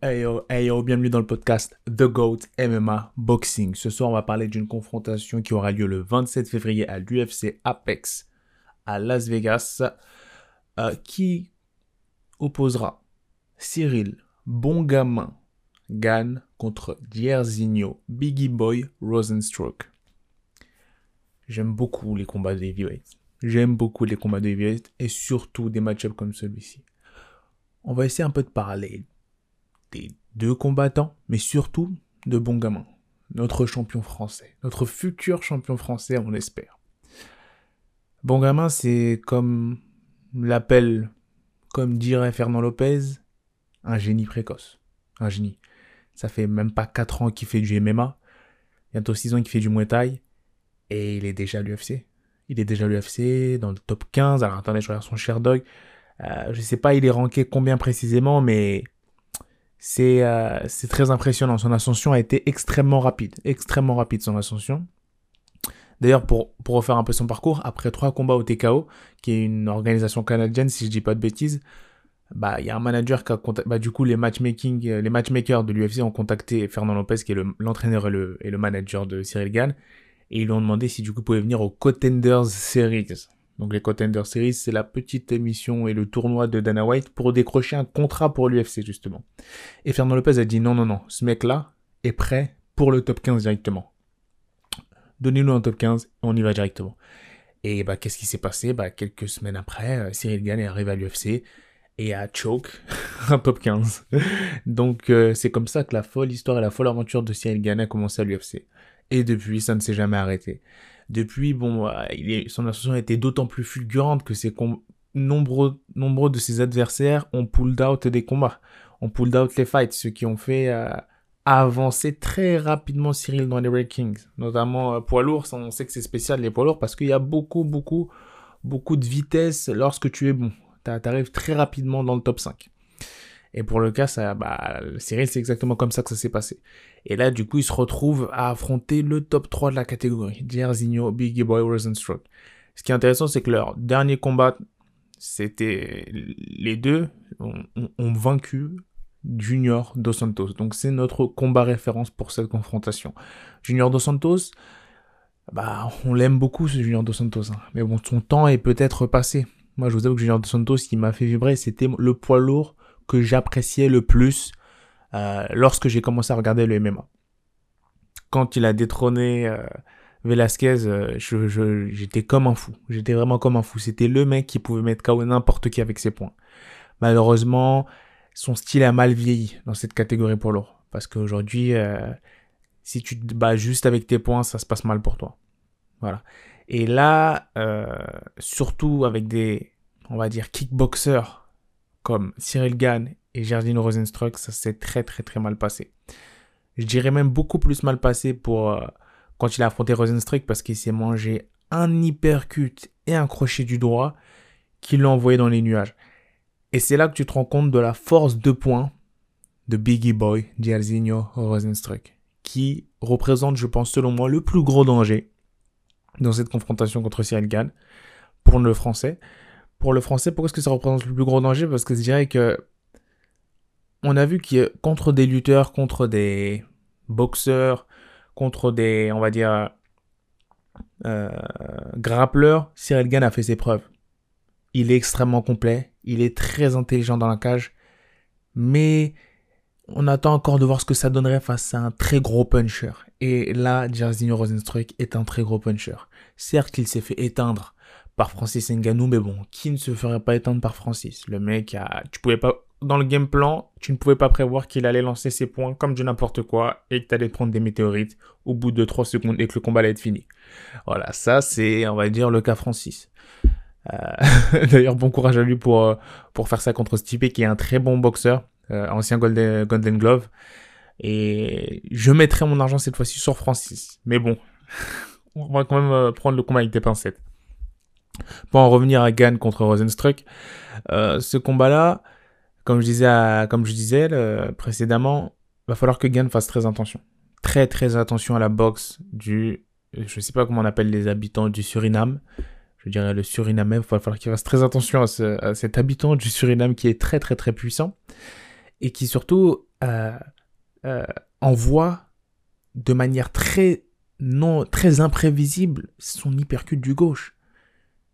hey yo, hey yo, bienvenue dans le podcast The GOAT MMA Boxing. Ce soir, on va parler d'une confrontation qui aura lieu le 27 février à l'UFC Apex à Las Vegas, euh, qui opposera Cyril Bongamin Gann contre Dierzinho Biggie Boy Rosenstruck. J'aime beaucoup les combats de heavyweight. J'aime beaucoup les combats de heavyweight et surtout des match-ups comme celui-ci. On va essayer un peu de parler des deux combattants, mais surtout de Bongamin, notre champion français, notre futur champion français, on espère. Bongamin, c'est comme l'appelle, comme dirait Fernand Lopez, un génie précoce. Un génie. Ça fait même pas 4 ans qu'il fait du MMA, bientôt 6 ans qu'il fait du Muay Thai, et il est déjà à l'UFC. Il est déjà à l'UFC, dans le top 15. Alors attendez, je regarde son Sherdog. Euh, je sais pas, il est ranké combien précisément, mais euh, c'est très impressionnant. Son ascension a été extrêmement rapide. Extrêmement rapide son ascension. D'ailleurs, pour, refaire un peu son parcours, après trois combats au TKO, qui est une organisation canadienne, si je dis pas de bêtises, bah, il y a un manager qui a contacté, bah, du coup, les matchmaking, euh, les matchmakers de l'UFC ont contacté Fernand Lopez, qui est l'entraîneur et, le, manager de Cyril Gann, et ils lui ont demandé si du coup pouvait venir au Contenders Series. Donc les Contender Series, c'est la petite émission et le tournoi de Dana White pour décrocher un contrat pour l'UFC justement. Et Fernand Lopez a dit non, non, non, ce mec-là est prêt pour le top 15 directement. Donnez-nous un top 15 on y va directement. Et bah qu'est-ce qui s'est passé? Bah quelques semaines après, euh, Cyril Gann est arrivé à l'UFC et a choke un top 15. Donc euh, c'est comme ça que la folle histoire et la folle aventure de Cyril Gann a commencé à l'UFC. Et depuis, ça ne s'est jamais arrêté. Depuis, bon, euh, son ascension a été d'autant plus fulgurante que nombreux, nombreux de ses adversaires ont pulled out des combats, ont pulled out les fights, ce qui ont fait euh, avancer très rapidement Cyril dans les rankings, notamment euh, poids lourd. On sait que c'est spécial les poids lourds parce qu'il y a beaucoup, beaucoup, beaucoup de vitesse lorsque tu es bon. Tu arrives très rapidement dans le top 5. Et pour le cas, ça, bah, Cyril, c'est exactement comme ça que ça s'est passé. Et là, du coup, il se retrouve à affronter le top 3 de la catégorie. Jairzinho, Biggie Boy, Rosenstruck. Ce qui est intéressant, c'est que leur dernier combat, c'était les deux ont, vaincu Junior Dos Santos. Donc c'est notre combat référence pour cette confrontation. Junior Dos Santos, bah on l'aime beaucoup ce Junior Dos Santos. Hein. Mais bon, son temps est peut-être passé. Moi je vous avoue que Junior Dos Santos, ce qui m'a fait vibrer, c'était le poids lourd que j'appréciais le plus euh, lorsque j'ai commencé à regarder le MMA. Quand il a détrôné euh, Velasquez, euh, j'étais comme un fou. J'étais vraiment comme un fou. C'était le mec qui pouvait mettre KO n'importe qui avec ses points. Malheureusement, son style a mal vieilli dans cette catégorie pour lourd. Parce qu'aujourd'hui, si tu te bats juste avec tes points, ça se passe mal pour toi. Voilà. Et là, surtout avec des, on va dire, kickboxers comme Cyril Gann et Jardine Rosenstruck, ça s'est très très très mal passé. Je dirais même beaucoup plus mal passé pour euh, quand il a affronté Rosenstruck parce qu'il s'est mangé un hypercut et un crochet du droit qui l'a envoyé dans les nuages. Et c'est là que tu te rends compte de la force de points de Biggie Boy, Jairzinho Rosenstruck, qui représente, je pense, selon moi, le plus gros danger dans cette confrontation contre Cyril Gann pour le français pour le français, pourquoi est-ce que ça représente le plus gros danger? Parce que je dirais que on a vu que contre des lutteurs, contre des boxeurs, contre des, on va dire, euh, grappleurs, Cyril Gann a fait ses preuves. Il est extrêmement complet, il est très intelligent dans la cage, mais on attend encore de voir ce que ça donnerait face à un très gros puncher. Et là, Jairzinho Rosenstruck est un très gros puncher. Certes, il s'est fait éteindre par Francis Ngannou, mais bon, qui ne se ferait pas éteindre par Francis? Le mec, a, tu pouvais pas, dans le game plan, tu ne pouvais pas prévoir qu'il allait lancer ses points comme de n'importe quoi et que tu allais prendre des météorites au bout de 3 secondes et que le combat allait être fini. Voilà, ça c'est, on va dire, le cas Francis. Euh, d'ailleurs, bon courage à lui pour, euh, pour faire ça contre Stipe, qui est un très bon boxeur, euh, ancien Golden, Golden Glove. Et je mettrai mon argent cette fois-ci sur Francis. Mais bon, on va quand même prendre le combat avec des pincettes. Pour en revenir à Gann contre Rosenstruck, euh, ce combat-là, comme je disais, précédemment, va falloir que Gann fasse très attention. Très très attention à la boxe du, je sais pas comment on appelle les habitants du Suriname. Je dirais le Suriname, il va falloir qu'il fasse très attention à, cet habitant du Suriname qui est très très très puissant et qui surtout euh, envoie de manière très non très imprévisible son hypercute du gauche.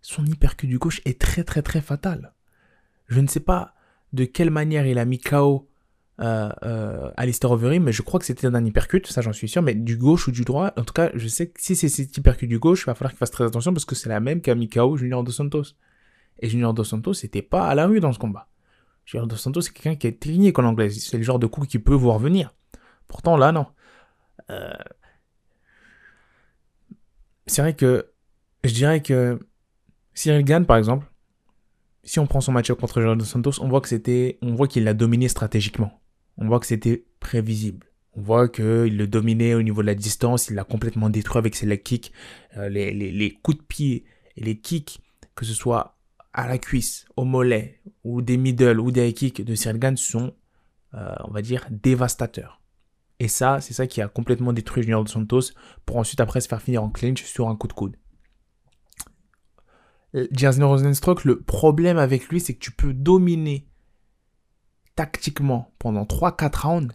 Son hypercute du gauche est très très très fatal. Je ne sais pas de quelle manière il a mis KO euh, euh, Alistair Overeem, mais je crois que c'était un hypercute, ça j'en suis sûr, mais du gauche ou du droit, en tout cas, je sais que si c'est cet hypercute du gauche, il va falloir qu'il fasse très attention parce que c'est la même qu'a mis KO Junior Dos Santos. Et Junior Dos Santos, c'était pas à la rue dans ce combat. Junior Dos Santos, c'est quelqu'un qui est technique en anglais, c'est le genre de coup qui peut voir venir. Pourtant, là, non. Euh, c'est vrai que je dirais que Cyril Gann, par exemple, si on prend son match contre Jordan Santos, on voit que c'était, on voit qu'il l'a dominé stratégiquement. On voit que c'était prévisible. On voit qu'il le dominait au niveau de la distance, il l'a complètement détruit avec ses leg kicks, euh, les, coups de pied et les kicks, que ce soit à la cuisse, au mollet, ou des middle, ou des kicks de Cyril Gann sont, euh, on va dire, dévastateurs. Et ça, c'est ça qui a complètement détruit Junior Santos pour ensuite après se faire finir en clinch sur un coup de coude. Jason Rosenstruck, le problème avec lui, c'est que tu peux dominer tactiquement pendant 3-4 rounds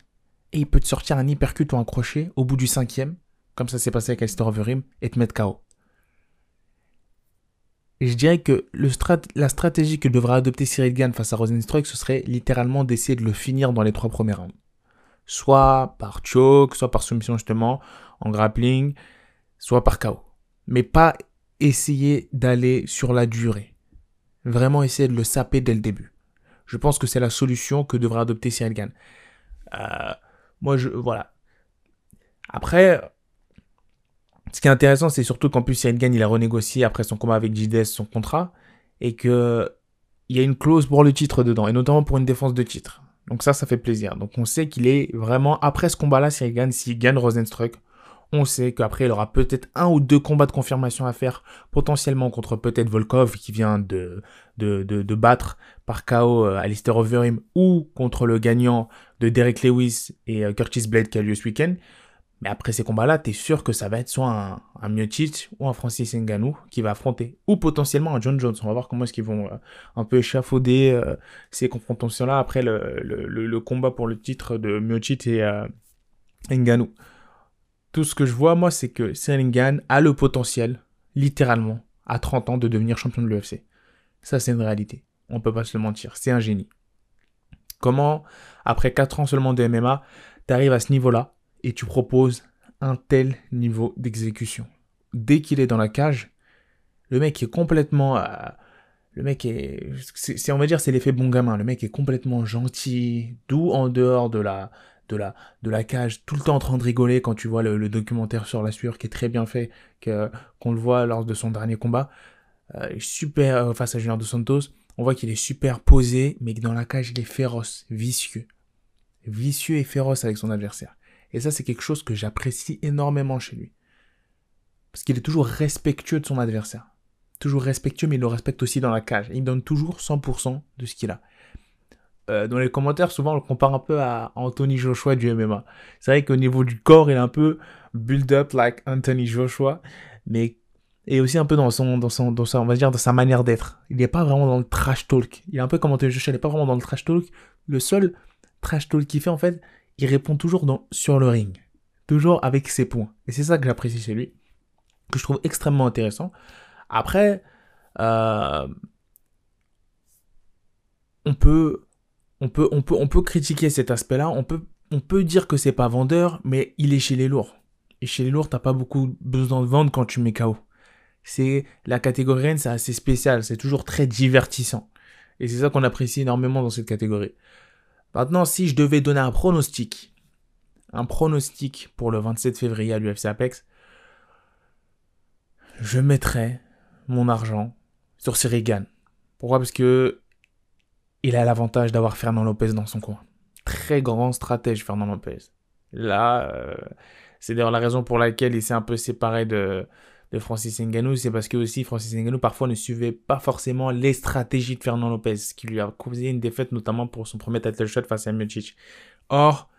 et il peut te sortir un hypercut ou un crochet au bout du cinquième, comme ça s'est passé avec Alistair Overeem, et te mettre KO. Je dirais que la stratégie que devrait adopter Cyril Gann face à Rosenstruck, ce serait littéralement d'essayer de le finir dans les trois premiers rounds. Soit par choke, soit par soumission justement, en grappling, soit par KO. Mais pas essayer d'aller sur la durée. Vraiment essayer de le saper dès le début. Je pense que c'est la solution que devrait adopter Cyril Gann. Euh, moi, je. Voilà. Après, ce qui est intéressant, c'est surtout qu'en plus, Cyril Gann, il a renégocié après son combat avec JDS son contrat. Et que. Il y a une clause pour le titre dedans, et notamment pour une défense de titre. Donc ça, ça fait plaisir. Donc on sait qu'il est vraiment, après ce combat-là, Cyril Gann, s'il gagne Rosenstruck, on sait qu'après, il aura peut-être un ou deux combats de confirmation à faire, potentiellement contre peut-être Volkov qui vient de, de, de, battre par KO euh, Alistair Overeem ou contre le gagnant de Derek Lewis et euh, Curtis Blade qui a lieu ce week-end. Mais après ces combats-là, tu es sûr que ça va être soit un, un Miocic ou un Francis Ngannou qui va affronter. Ou potentiellement un John Jones. On va voir comment est-ce qu'ils vont euh, un peu échafauder ces confrontations-là après le, le, combat pour le titre de Miocic et Ngannou tout ce que je vois, moi, c'est que Cyril a le potentiel, littéralement, à 30 ans, de devenir champion de l'UFC. Ça, c'est une réalité. On peut pas se le mentir. C'est un génie. Comment, après 4 ans seulement de MMA, tu arrives à ce niveau-là et tu proposes un tel niveau d'exécution? Dès qu'il est dans la cage, le mec est complètement. Euh, le mec est. On va dire, c'est l'effet bon gamin. Le mec est complètement gentil, doux en dehors de la, de la, cage, tout le temps en train de rigoler quand tu vois le, documentaire sur la sueur qui est très bien fait, qu'on le voit lors de son dernier combat. Euh, super euh, face à Junior Dos Santos. On voit qu'il est super posé, mais que dans la cage, il est féroce, vicieux. Vicieux et féroce avec son adversaire. Et ça, c'est quelque chose que j'apprécie énormément chez lui. Parce qu'il est toujours respectueux de son adversaire. Toujours respectueux, mais il le respecte aussi dans la cage. Il donne toujours 100% de ce qu'il a. Euh, dans les commentaires, souvent on le compare un peu à Anthony Joshua du MMA. C'est vrai qu'au niveau du corps, il est un peu build up like Anthony Joshua, mais et aussi un peu dans son, dans son, dans sa, on va dire, dans sa manière d'être. Il n'est pas vraiment dans le trash talk. Il est un peu comme Anthony Joshua, il n'est pas vraiment dans le trash talk. Le seul trash talk qu'il fait, en fait, il répond toujours dans, sur le ring. Toujours avec ses points. Et c'est ça que j'apprécie chez lui. Que je trouve extrêmement intéressant. Après, euh, on peut on peut, on peut, on peut critiquer cet aspect-là. On peut, on peut dire que c'est pas vendeur, mais il est chez les lourds. Et chez les lourds, t'as pas beaucoup besoin de vendre quand tu mets KO. C'est la catégorie N, c'est assez spécial. C'est toujours très divertissant. Et c'est ça qu'on apprécie énormément dans cette catégorie. Maintenant, si je devais donner un pronostic, un pronostic pour le 27 février à l'UFC Apex, je mettrais mon argent sur Sirigan. Pourquoi? Parce que il a l'avantage d'avoir Fernand Lopez dans son coin. Très grand stratège, Fernand Lopez. Là, euh, c'est d'ailleurs la raison pour laquelle il s'est un peu séparé de, Francis Ngannou, c'est parce que aussi Francis Ngannou parfois ne suivait pas forcément les stratégies de Fernand Lopez, ce qui lui a causé une défaite notamment pour son premier title shot face à Miocic. Or,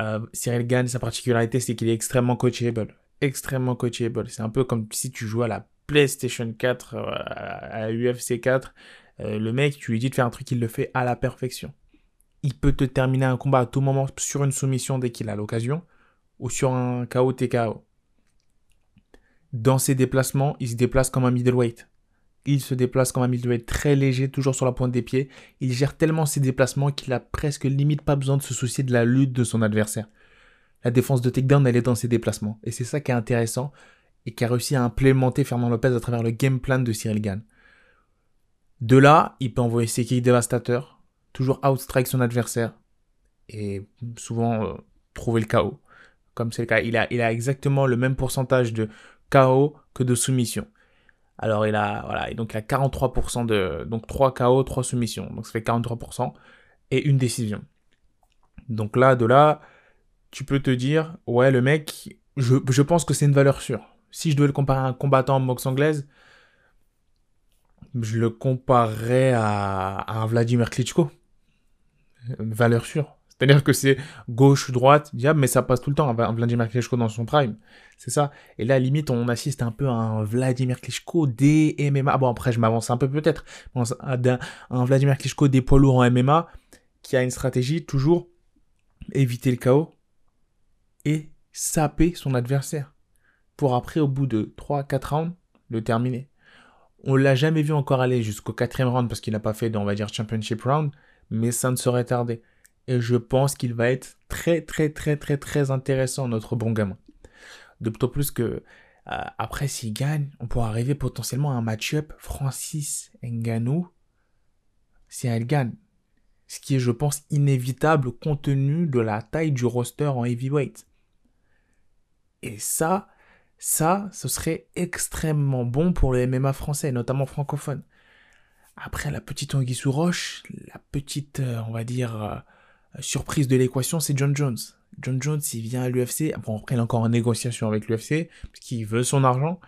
euh, Cyril Gann, sa particularité, c'est qu'il est extrêmement coachable. Extrêmement coachable. C'est un peu comme si tu jouais à la PlayStation 4, euh, à UFC 4, euh, le mec, tu lui dis de faire un truc, il le fait à la perfection. il peut te terminer un combat à tout moment sur une soumission dès qu'il a l'occasion ou sur un KO TKO. Dans ses déplacements, il se déplace comme un middleweight. Il se déplace comme un middleweight très léger, toujours sur la pointe des pieds. Il gère tellement ses déplacements qu'il a presque limite pas besoin de se soucier de la lutte de son adversaire. La défense de takedown, elle est dans ses déplacements. Et c'est ça qui est intéressant et qui a réussi à implémenter Fernand Lopez à travers le game plan de Cyril Gann. De là, il peut envoyer ses kicks dévastateurs, toujours outstrike son adversaire et souvent euh, trouver le KO. Comme c'est le cas, il a, exactement le même pourcentage de KO que de soumission. Alors il a voilà, donc il a 43% de donc 3 KO, 3 soumissions. Donc ça fait 43% et une décision. Donc là de là, tu peux te dire ouais, le mec, je, je pense que c'est une valeur sûre. Si je devais le comparer à un combattant en boxe anglaise, je le comparerais à, un Vladimir Klitschko. valeur sûre. C'est-à-dire que c'est gauche-droite, diable, mais ça passe tout le temps. Un Vladimir Klitschko dans son prime. C'est ça. Et là, limite, on assiste un peu à un Vladimir Klitschko des MMA. Bon, après, je m'avance un peu peut-être. Un Vladimir Klitschko des poids lourds en MMA qui a une stratégie toujours éviter le chaos et saper son adversaire. Pour après, au bout de 3-4 rounds, le terminer. On l'a jamais vu encore aller jusqu'au quatrième round parce qu'il n'a pas fait, on va dire, championship round, mais ça ne serait tardé. Et je pense qu'il va être très, très, très, très, très intéressant, notre bon gamin. D'autant plus que, euh, après, s'il gagne, on pourra arriver potentiellement à un match-up Francis Ngannou si elle gagne. Ce qui est, je pense, inévitable compte tenu de la taille du roster en heavyweight. Et ça, ça, ce serait extrêmement bon pour le MMA français, notamment francophone. Après, la petite anguille sous roche, la petite, euh, on va dire, euh, surprise de l'équation, c'est John Jones. John Jones, il vient à l'UFC. Bon, après, il est encore en négociation avec l'UFC, parce qu'il veut son argent.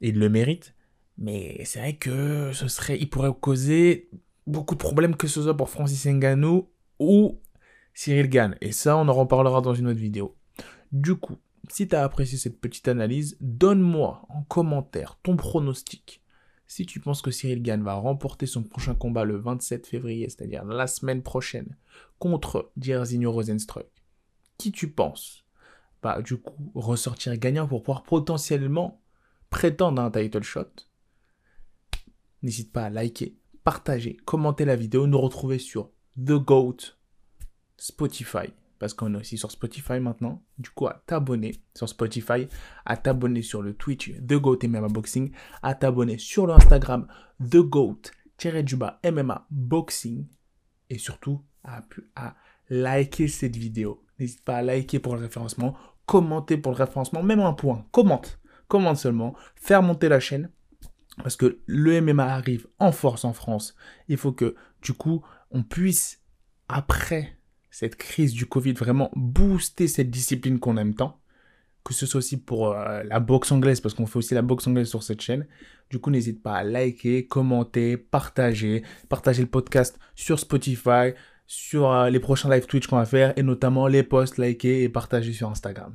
Et il le mérite. Mais c'est vrai que ce serait, il pourrait causer beaucoup de problèmes, que ce soit pour Francis Ngannou ou Cyril Gann. Et ça, on en reparlera dans une autre vidéo. Du coup, si tu as apprécié cette petite analyse, donne-moi en commentaire ton pronostic. Si tu penses que Cyril Gann va remporter son prochain combat le 27 février, c'est-à-dire la semaine prochaine, contre Jairzinho Rosenstruck, qui tu penses va du coup ressortir gagnant pour pouvoir potentiellement prétendre un title shot? N'hésite pas à liker, partager, commenter la vidéo, nous retrouver sur The Goat, Spotify, parce qu'on est aussi sur Spotify maintenant. Du coup, à t'abonner sur Spotify, à t'abonner sur le Twitch The Goat MMA Boxing, à t'abonner sur l'Instagram The Goat MMA Boxing et surtout à, à liker cette vidéo. N'hésite pas à liker pour le référencement, commenter pour le référencement, même un point, commente, commente seulement, faire monter la chaîne parce que le MMA arrive en force en France. Il faut que du coup on puisse après cette crise du Covid vraiment booster cette discipline qu'on aime tant. Que ce soit aussi pour euh, la boxe anglaise, parce qu'on fait aussi la boxe anglaise sur cette chaîne. Du coup, n'hésite pas à liker, commenter, partager, partager le podcast sur Spotify, sur euh, les prochains live Twitch qu'on va faire, et notamment les posts, liker et partager sur Instagram.